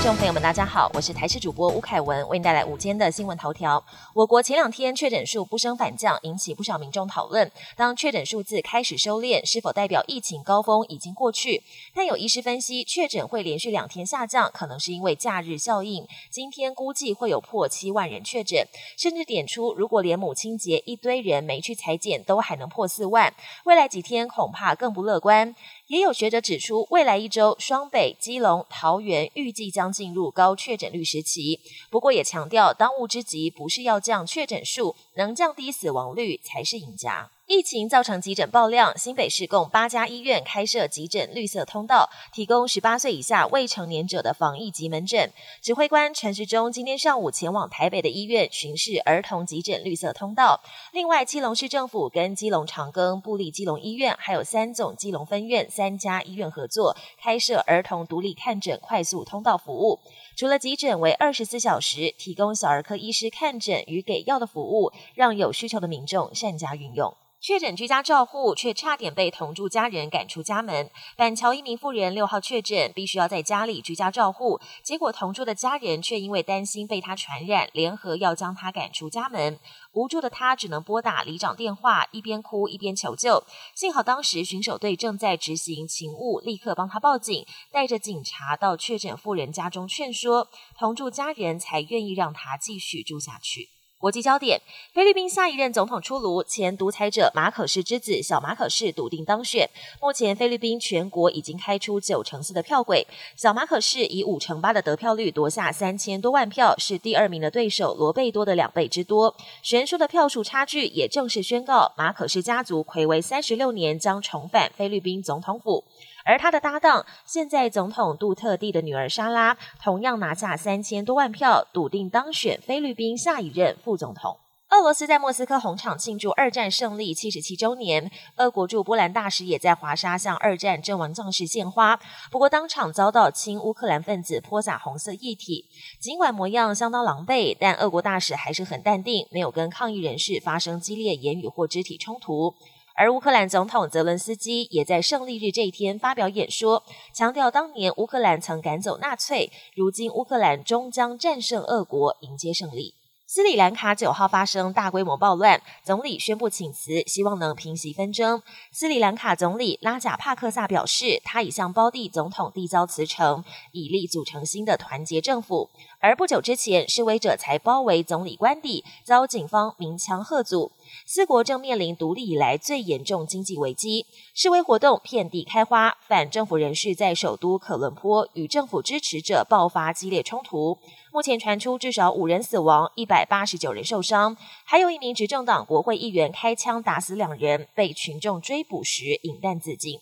听众朋友们，大家好，我是台视主播吴凯文，为您带来午间的新闻头条。我国前两天确诊数不升反降，引起不少民众讨论。当确诊数字开始收敛，是否代表疫情高峰已经过去？但有医师分析，确诊会连续两天下降，可能是因为假日效应。今天估计会有破七万人确诊，甚至点出，如果连母亲节一堆人没去裁剪，都还能破四万，未来几天恐怕更不乐观。也有学者指出，未来一周双北、基隆、桃园预计将进入高确诊率时期。不过也强调，当务之急不是要降确诊数，能降低死亡率才是赢家。疫情造成急诊爆量，新北市共八家医院开设急诊绿色通道，提供十八岁以下未成年者的防疫及门诊。指挥官陈时中今天上午前往台北的医院巡视儿童急诊绿色通道。另外，基隆市政府跟基隆长庚、布利基隆医院，还有三总基隆分院三家医院合作，开设儿童独立看诊快速通道服务。除了急诊为二十四小时，提供小儿科医师看诊与给药的服务，让有需求的民众善加运用。确诊居家照护，却差点被同住家人赶出家门。板桥一名妇人六号确诊，必须要在家里居家照护，结果同住的家人却因为担心被他传染，联合要将他赶出家门。无助的他只能拨打里长电话，一边哭一边求救。幸好当时巡守队正在执行勤务，立刻帮他报警，带着警察到确诊妇人家中劝说，同住家人才愿意让他继续住下去。国际焦点：菲律宾下一任总统出炉，前独裁者马可士之子小马可士笃定当选。目前菲律宾全国已经开出九成四的票轨，小马可士以五成八的得票率夺下三千多万票，是第二名的对手罗贝多的两倍之多。悬殊的票数差距也正式宣告，马可士家族魁违三十六年将重返菲律宾总统府。而他的搭档，现在总统杜特地的女儿莎拉，同样拿下三千多万票，笃定当选菲律宾下一任副总统。俄罗斯在莫斯科红场庆祝二战胜利七十七周年，俄国驻波兰大使也在华沙向二战阵亡将士献花，不过当场遭到亲乌克兰分子泼洒红色液体。尽管模样相当狼狈，但俄国大使还是很淡定，没有跟抗议人士发生激烈言语或肢体冲突。而乌克兰总统泽伦斯基也在胜利日这一天发表演说，强调当年乌克兰曾赶走纳粹，如今乌克兰终将战胜俄国，迎接胜利。斯里兰卡九号发生大规模暴乱，总理宣布请辞，希望能平息纷争。斯里兰卡总理拉贾帕克萨表示，他已向胞弟总统递交辞呈，以力组成新的团结政府。而不久之前，示威者才包围总理官邸，遭警方鸣枪喝阻。四国正面临独立以来最严重经济危机，示威活动遍地开花，反政府人士在首都可伦坡与政府支持者爆发激烈冲突。目前传出至少五人死亡，一百八十九人受伤，还有一名执政党国会议员开枪打死两人，被群众追捕时引弹自尽。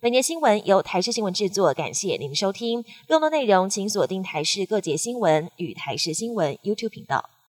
本节新闻由台视新闻制作，感谢您收听。更多内容请锁定台视各节新闻与台视新闻 YouTube 频道。